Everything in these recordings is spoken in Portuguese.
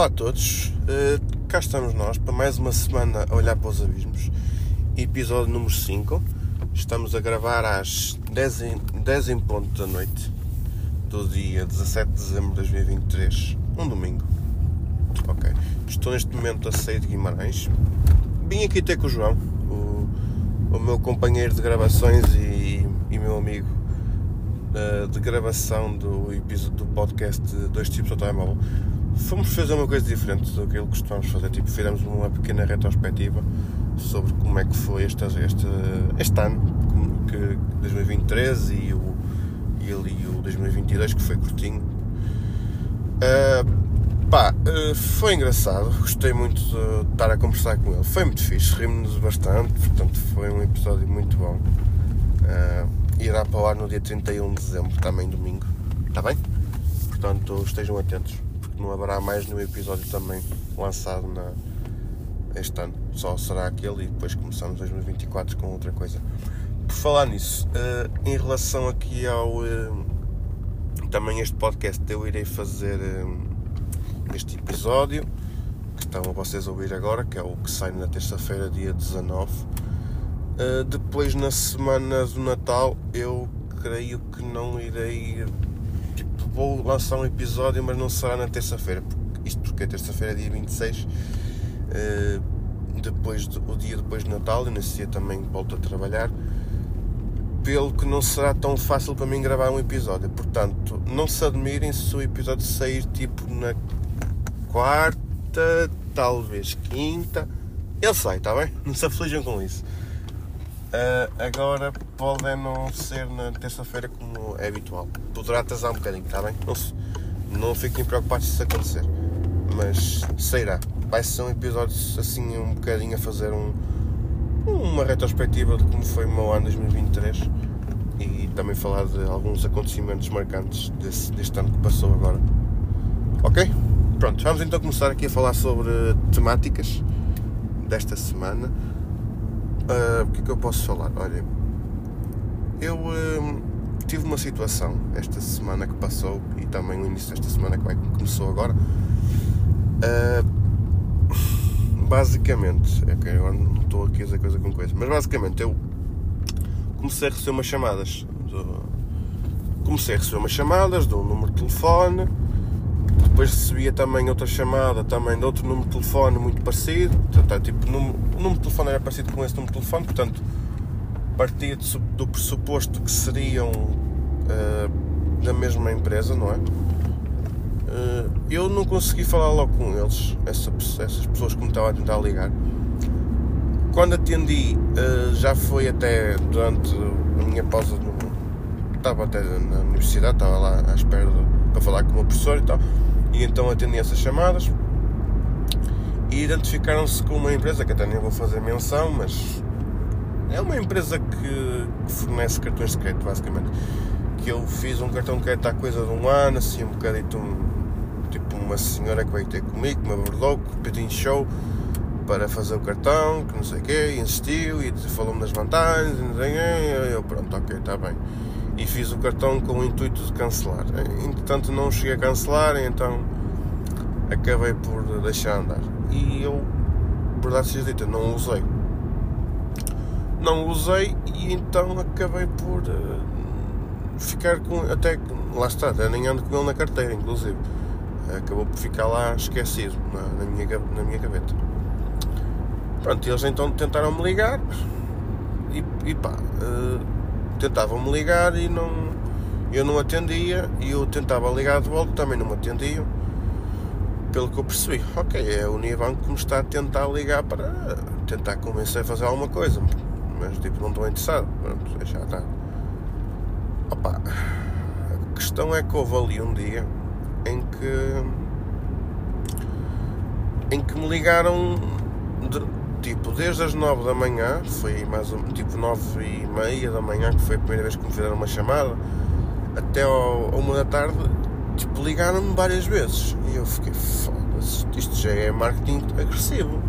Olá a todos, uh, cá estamos nós para mais uma semana a olhar para os abismos, episódio número 5. Estamos a gravar às 10 em, 10 em ponto da noite do dia 17 de dezembro de 2023, um domingo. Ok, estou neste momento a sair de Guimarães. Vim aqui ter com o João, o, o meu companheiro de gravações e, e meu amigo uh, de gravação do do podcast Dois Tipos ao Telemóvel fomos fazer uma coisa diferente do que costumamos fazer. Tipo, fizemos uma pequena retrospectiva sobre como é que foi este, este, este ano, que 2023 e o, e o 2022, que foi curtinho. Uh, pá, uh, foi engraçado, gostei muito de estar a conversar com ele. Foi muito fixe, rimos-nos bastante, portanto, foi um episódio muito bom. Uh, irá para o ar no dia 31 de dezembro, também domingo. Está bem? Portanto, estejam atentos não haverá mais nenhum episódio também lançado na, este ano. Só será aquele e depois começamos 2024 com outra coisa. Por falar nisso, uh, em relação aqui ao. Uh, também este podcast, eu irei fazer uh, este episódio que estão vocês a ouvir agora, que é o que sai na terça-feira, dia 19. depois, na semana do Natal, eu creio que não irei vou lançar um episódio, mas não será na terça-feira. Isto porque é terça-feira, dia 26, uh, depois de, o dia depois de Natal, e nesse dia também volto a trabalhar. Pelo que não será tão fácil para mim gravar um episódio. Portanto, não se admirem se o episódio sair tipo na quarta, talvez quinta. Ele sai, está bem? Não se aflijam com isso. Uh, agora pode não ser na terça-feira como é habitual. Poderá atrasar um bocadinho, está bem? Não, se, não fiquem preocupados se isso acontecer. Mas sairá. Vai ser um episódio assim um bocadinho a fazer um, uma retrospectiva de como foi o meu ano 2023 e também falar de alguns acontecimentos marcantes desse, deste ano que passou agora. Ok? Pronto, vamos então começar aqui a falar sobre temáticas desta semana. Uh, o que é que eu posso falar? Olha, eu uh, tive uma situação esta semana que passou e também no início desta semana que vai, começou agora. Uh, basicamente, que agora não estou aqui a dizer coisa com coisa, mas basicamente eu comecei a receber umas chamadas. Do, comecei a receber umas chamadas um número de telefone depois recebia também outra chamada também de outro número de telefone muito parecido. É tipo, o número de telefone era parecido com esse número de telefone, portanto, partia do pressuposto que seriam uh, da mesma empresa, não é? Uh, eu não consegui falar logo com eles, essa, essas pessoas que me estavam a tentar ligar. Quando atendi, uh, já foi até durante a minha pausa, no, estava até na universidade, estava lá à espera de, para falar com o meu professor e tal e então atendi essas chamadas e identificaram-se com uma empresa que até nem vou fazer menção, mas é uma empresa que, fornece cartões de crédito, basicamente. Que eu fiz um cartão de crédito há coisa de um ano, assim, um bocadito, um, tipo uma senhora que veio ter comigo, me abordou, pediu show para fazer o cartão, que não sei o quê, insistiu e falou-me das vantagens, e eu pronto, ok, está bem e fiz o cartão com o intuito de cancelar. Entretanto, não cheguei a cancelar, então acabei por deixar andar. E eu, verdade seja dita, não usei. Não usei e então acabei por uh, ficar com. Até lá está, nem ando com ele na carteira, inclusive. Acabou por ficar lá esquecido na, na minha, na minha gaveta. Pronto, eles então tentaram me ligar e, e pá. Uh, tentavam-me ligar e não, eu não atendia e eu tentava ligar de volta, também não me atendiam. Pelo que eu percebi, ok, é o Unibanco que me está a tentar ligar para tentar convencer a fazer alguma coisa, mas tipo, não estou interessado, pronto, já está. Opa, a questão é que houve ali um dia em que em que me ligaram de, tipo, desde as 9 da manhã, foi mais um, tipo 9 e meia da manhã, que foi a primeira vez que me fizeram uma chamada, até ao, uma da tarde, tipo, ligaram-me várias vezes. E eu fiquei, foda-se, isto já é marketing agressivo,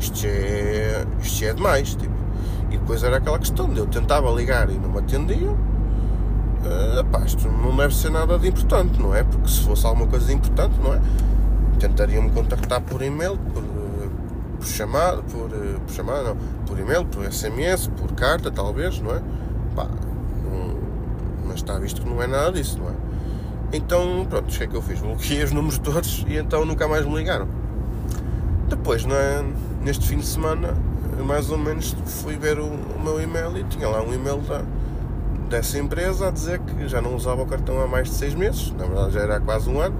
isto já é, isto já é demais, tipo. E depois era aquela questão de eu tentava ligar e não me atendiam. Uh, isto não deve ser nada de importante, não é? Porque se fosse alguma coisa importante, não é? tentariam me contactar por e-mail, por, por chamada, por, por chamada, não, por e-mail, por SMS, por carta, talvez, não é? Pá, não, mas está visto que não é nada disso, não é? Então, pronto, o que é que eu fiz? Bloqueei os números todos e então nunca mais me ligaram. Depois, neste fim de semana, mais ou menos fui ver o, o, meu e-mail e tinha lá um e-mail da, dessa empresa a dizer que já não usava o cartão há mais de seis meses, na verdade já era há quase um ano,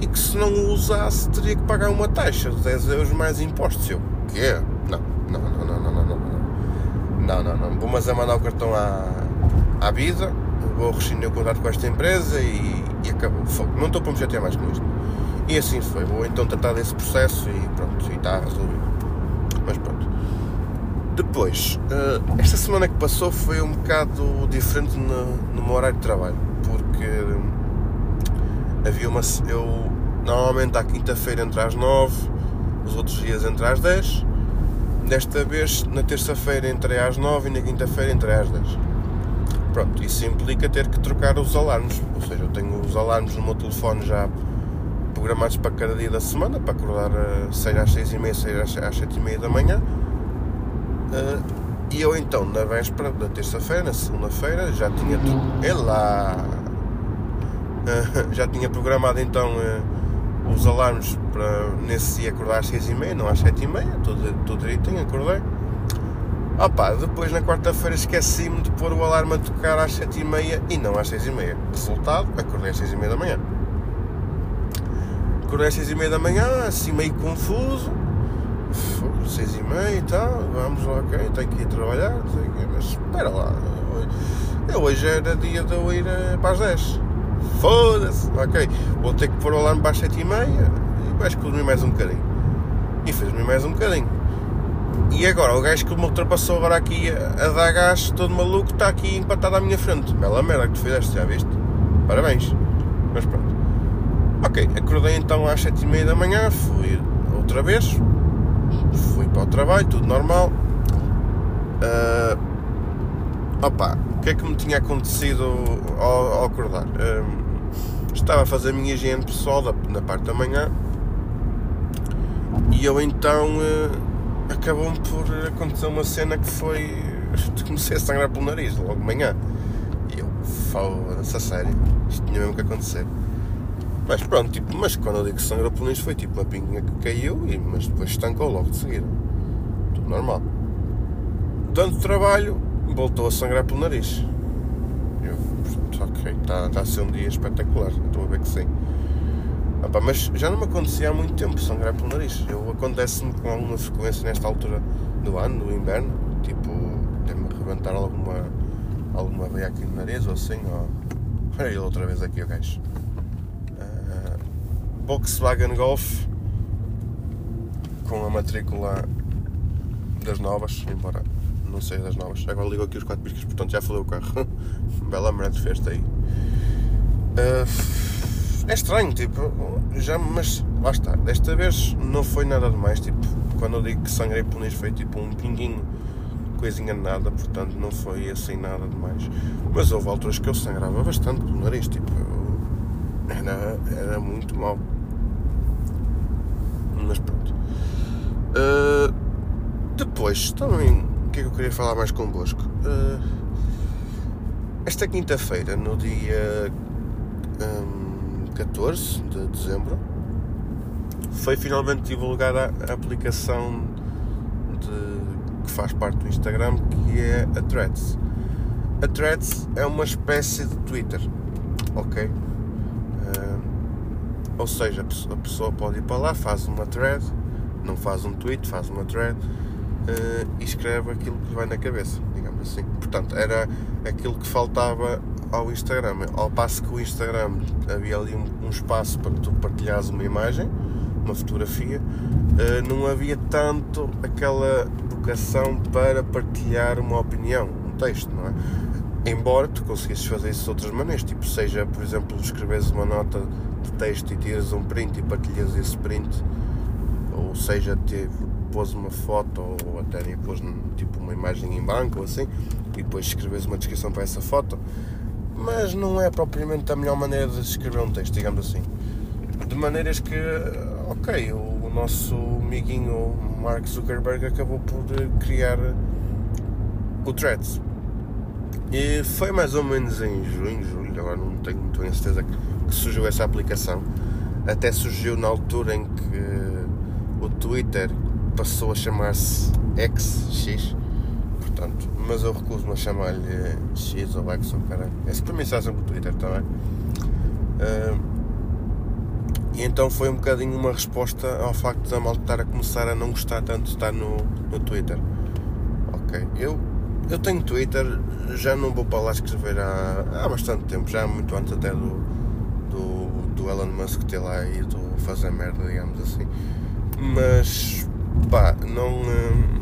e que se não o usasse teria que pagar uma taxa de 10 euros mais impostos. Eu, quê? Não, não, não, não, não, não, não, não, não, não, vou mas é mandar o cartão à, à vida, vou rescindir o contrato com esta empresa e, e acabou. Não estou para me chatear mais com isto. E assim foi, vou então tratar desse processo e pronto, e está resolvido. Mas pronto. Depois, eh, esta semana que passou foi um bocado diferente no, no meu horário de trabalho, porque havia uma. Eu normalmente à quinta-feira entre às 9, os outros dias entre às 10. Desta vez, na terça-feira entrei às 9 e na quinta-feira entrei às 10. Pronto, isso implica ter que trocar os alarmes, ou seja, eu tenho os alarmes no meu telefone já programados para cada dia da semana, para acordar uh, seja às 6 e meia, seja às 7 e meia da manhã. Uh, e eu então, na véspera da terça-feira, na segunda-feira, já tinha. É lá! Uh, já tinha programado então uh, os alarmes para nesse dia acordar às 6 e meia, não às 7 e meia, tudo, tudo direitinho, acordei. Opa, depois na quarta-feira esqueci-me de pôr o alarme a tocar às 7 e não às 6 e meia. Resultado, acordei às 6 e meia da manhã. Acordei às 6 e meia da manhã, assim meio confuso. 6 e tal, vamos lá, ok, tenho que ir trabalhar, mas espera lá. Eu hoje era dia de eu ir eh, para as 10. Foda-se, ok, vou ter que pôr o alarme para as 7 e meia e vais dormir mais um bocadinho. E fez-me mais um bocadinho. E agora, o gajo que me ultrapassou agora aqui a, dar gás, todo maluco, está aqui empatado à minha frente. Bela merda que tu fizeste, já viste? Parabéns. Mas pronto. Ok, acordei então às sete e meia da manhã, fui outra vez, fui para o trabalho, tudo normal. Uh, opa, que é que me tinha acontecido ao, ao acordar? Uh, estava a fazer a minha higiene pessoal da, na parte da manhã e eu então uh, acabou-me por acontecer uma cena que foi. comecei a sangrar pelo nariz logo de manhã. E eu, foda-se, a sério, isto tinha mesmo que acontecer. Mas pronto, tipo, mas quando eu digo que sangrou pelo nariz foi tipo uma pinguinha que caiu, e, mas depois estancou logo de seguida. Tudo normal. Dando trabalho, voltou a sangrar pelo nariz. Eu, ok, está tá a ser um dia espetacular, estou a ver que sim. Opa, mas já não me acontecia há muito tempo sangrar pelo nariz. Eu acontece-me com alguma frequência nesta altura do ano, do inverno, tipo, deve-me arrebentar alguma, alguma veia aqui no nariz ou assim, ou. Olha ele outra vez aqui o gajo. Volkswagen Golf com a matrícula das novas, embora não seja das novas. Agora ligo aqui os quatro piscas, portanto já falei o carro. Bela merda festa aí. Uh, é estranho, tipo, já, mas lá está. Desta vez não foi nada demais. Tipo, quando eu digo que sangrei pelo nariz foi tipo um pinguinho, coisinha de nada, portanto não foi assim nada demais. Mas houve alturas que eu sangrava bastante pelo nariz, tipo, era, era muito mal mas pronto. Uh, depois, também, que é que eu queria falar mais convosco? Uh, esta quinta-feira, no dia um, 14 de dezembro, foi finalmente divulgada a aplicação de, que faz parte do Instagram, que é a Threads. A Threads é uma espécie de Twitter, ok? Ou seja, a pessoa pode ir para lá, faz uma thread, não faz um tweet, faz uma thread uh, e escreve aquilo que lhe vai na cabeça, digamos assim. Portanto, era aquilo que faltava ao Instagram. Ao passo que o Instagram havia ali um, um espaço para tu partilhares uma imagem, uma fotografia, uh, não havia tanto aquela vocação para partilhar uma opinião, um texto, não é? Embora tu conseguisses fazer isso de outras maneiras, tipo, seja, por exemplo, escreveres uma nota de texto e tiras um print e partilhas esse print, ou seja, te, pôs uma foto ou até nem pôs tipo uma imagem em branco ou assim, e depois escreves uma descrição para essa foto, mas não é propriamente a melhor maneira de escrever um texto, digamos assim. de maneiras que, ok, o nosso amiguinho Mark Zuckerberg acabou por criar o Threads. E foi mais ou menos em junho, julho, agora não tenho muito bem certeza que surgiu essa aplicação. Até surgiu na altura em que o Twitter passou a chamar-se XX, portanto, mas eu recuso-me a chamar-lhe X ou X ou caralho. Está sempre o Twitter também. Uh, e então foi um bocadinho uma resposta ao facto da malta estar a começar a não gostar tanto de estar no, no Twitter. Ok, eu, eu tenho Twitter, já não vou para lá escrever há, há bastante tempo, já muito antes até do, do, do Elon Musk ter lá e do fazer merda, digamos assim. Mas pá, não, hum,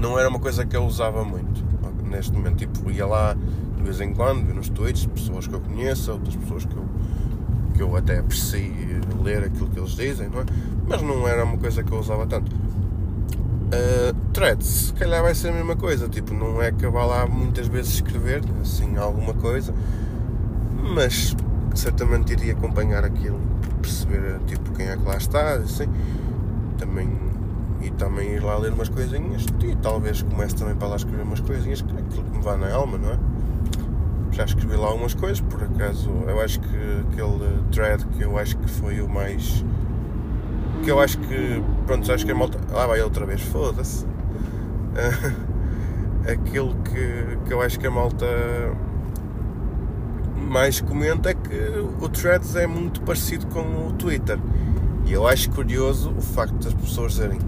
não era uma coisa que eu usava muito. Neste momento, tipo, ia lá de vez em quando, nos tweets, pessoas que eu conheço, outras pessoas que eu, que eu até aprecio ler aquilo que eles dizem, não é? Mas não era uma coisa que eu usava tanto. Uh, threads, se calhar vai ser a mesma coisa, tipo, não é que eu vá lá muitas vezes escrever, assim, alguma coisa, mas certamente iria acompanhar aquilo, perceber, tipo, quem é que lá está, assim também e também ir lá ler umas coisinhas e talvez comece também para lá escrever umas coisinhas, aquilo que me vá na alma, não é? Já escrevi lá algumas coisas, por acaso eu acho que aquele thread que eu acho que foi o mais que eu acho que pronto, acho que a malta. Lá vai outra vez, foda-se. Aquilo que, que eu acho que a malta mais comenta é que o Threads é muito parecido com o Twitter. E eu acho curioso o facto das pessoas dizerem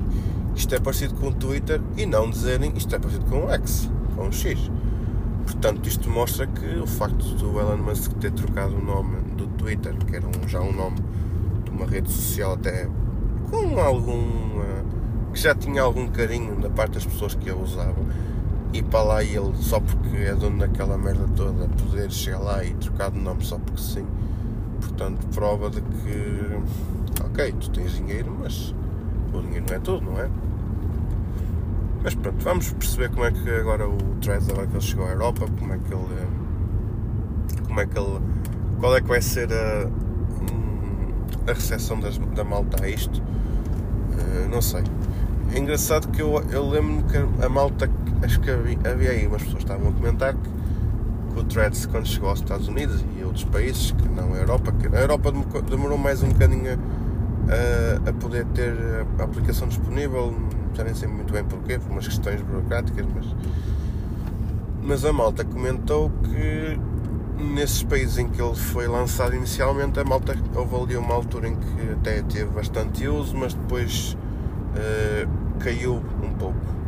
isto é parecido com o Twitter e não dizerem isto é parecido com o X, com o X. Portanto, isto mostra que o facto do Elon Musk ter trocado o nome do Twitter, que era um, já um nome de uma rede social até com algum. Uh, que já tinha algum carinho da parte das pessoas que a usavam, e para lá ele, só porque é dono daquela merda toda, poder chegar lá e trocar de nome só porque sim. Portanto, prova de que ok, tu tens dinheiro, mas o dinheiro não é tudo, não é? Mas pronto, vamos perceber como é que agora o Threads, agora que ele chegou à Europa, como é que ele. Como é que ele. Qual é que vai ser a, hum, a recepção das, da malta a isto? Uh, não sei. É engraçado que eu, eu lembro-me que a malta, acho que havia, havia aí umas pessoas que estavam a comentar que, que o Threads, quando chegou aos Estados Unidos e outros países, que não a Europa, que a Europa demorou mais um bocadinho a, a poder ter a aplicação disponível, já nem sei muito bem porquê, por umas questões burocráticas, mas, mas a malta comentou que nesses países em que ele foi lançado inicialmente, a malta houve ali uma altura em que até teve bastante uso, mas depois uh, caiu um pouco.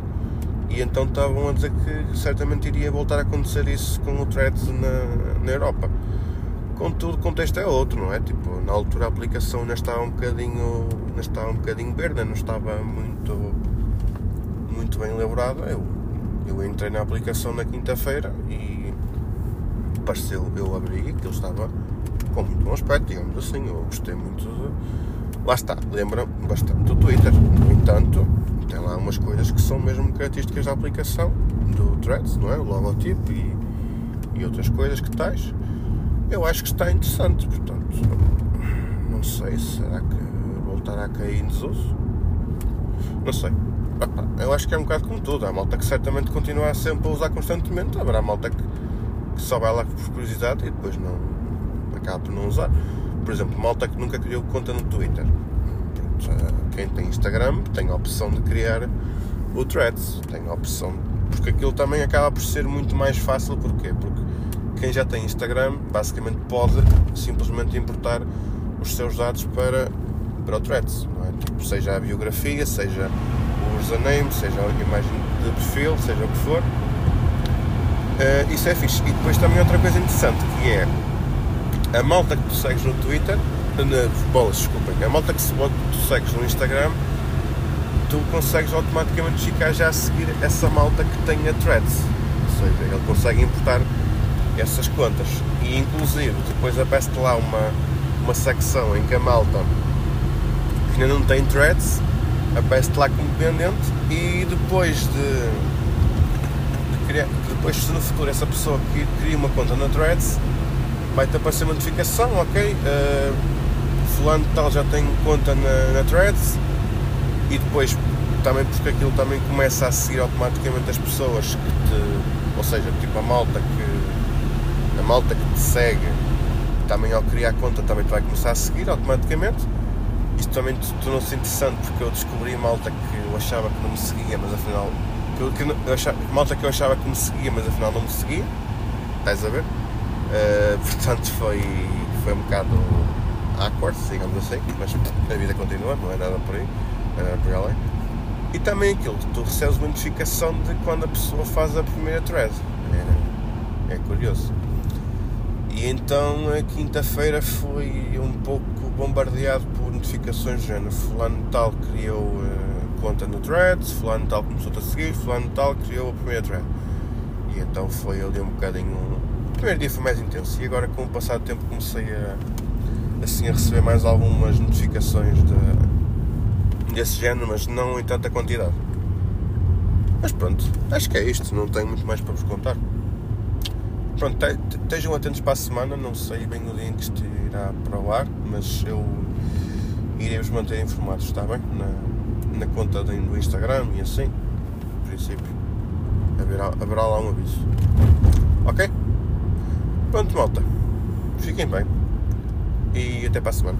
E então estavam a dizer que certamente iria voltar a acontecer isso com o Threads na, na Europa. Contudo, o contexto é outro, não é? Tipo, na altura a aplicação ainda estava um bocadinho, ainda estava um bocadinho verde, não estava muito, muito bem elaborada. Eu, eu entrei na aplicação na quinta-feira e pareceu, eu abri e aquilo estava com muito bom aspecto, digamos assim. Eu gostei muito de. Lá está, lembra bastante do Twitter. No entanto, tem lá umas coisas que são mesmo características da aplicação, do Threads, não é? O logotipo e, e outras coisas que tais eu acho que está interessante, portanto, não sei, será que voltará a cair em desuso? Não sei. Eu acho que é um bocado como tudo. Há malta que certamente continua sempre a usar constantemente, haverá malta que, que só vai lá por curiosidade e depois não acaba por não usar. Por exemplo, malta que nunca criou conta no Twitter. Quem tem Instagram tem a opção de criar o Threads, tem a opção, porque aquilo também acaba por ser muito mais fácil, porquê? Porque quem já tem Instagram basicamente pode simplesmente importar os seus dados para, para o Threads, é? tipo, seja a biografia, seja o username, seja a imagem de perfil, seja o que for. Uh, isso é fixe. E depois também outra coisa interessante que é a malta que tu segues no Twitter, na, bolas, desculpem, a malta que tu segues no Instagram, tu consegues automaticamente ficar já a seguir essa malta que tem a Threads. Ou seja, ele consegue importar essas contas. E inclusive depois aparece lá uma, uma secção em que a malta que ainda não tem threads aparece lá como dependente e depois de, criar, depois se no futuro essa pessoa cria uma conta na threads vai-te aparecer uma notificação, ok? Uh, fulano tal já tem conta na, na Threads e depois também porque aquilo também começa a seguir automaticamente as pessoas que te. Ou seja, tipo a malta que. A malta que te segue também ao criar conta também te vai começar a seguir automaticamente. Isto também tornou-se interessante porque eu descobri malta que eu achava que não me seguia, mas afinal. Que, eu achava, malta que eu achava que me seguia, mas afinal não me seguia. Estás a ver? Uh, portanto foi, foi um bocado awkward, digamos assim, mas a vida continua, não é nada por aí, não é nada por além. E também aquilo tu recebes uma notificação de quando a pessoa faz a primeira thread. É, é curioso. E então a quinta-feira foi um pouco bombardeado por notificações do género. Fulano tal criou uh, conta no thread, fulano tal começou-te a seguir, fulano tal criou a primeira thread. E então foi ali um bocadinho. O primeiro dia foi mais intenso e agora com o passar do tempo comecei a assim a receber mais algumas notificações de, desse género, mas não em tanta quantidade. Mas pronto, acho que é isto, não tenho muito mais para vos contar. Pronto, estejam atentos para a semana, não sei bem o dia em que isto irá para o ar, mas eu irei vos manter informados, está bem? Na, na conta do Instagram e assim, no princípio, haverá, haverá lá um aviso. Ok? Pronto, malta, fiquem bem e até para a semana.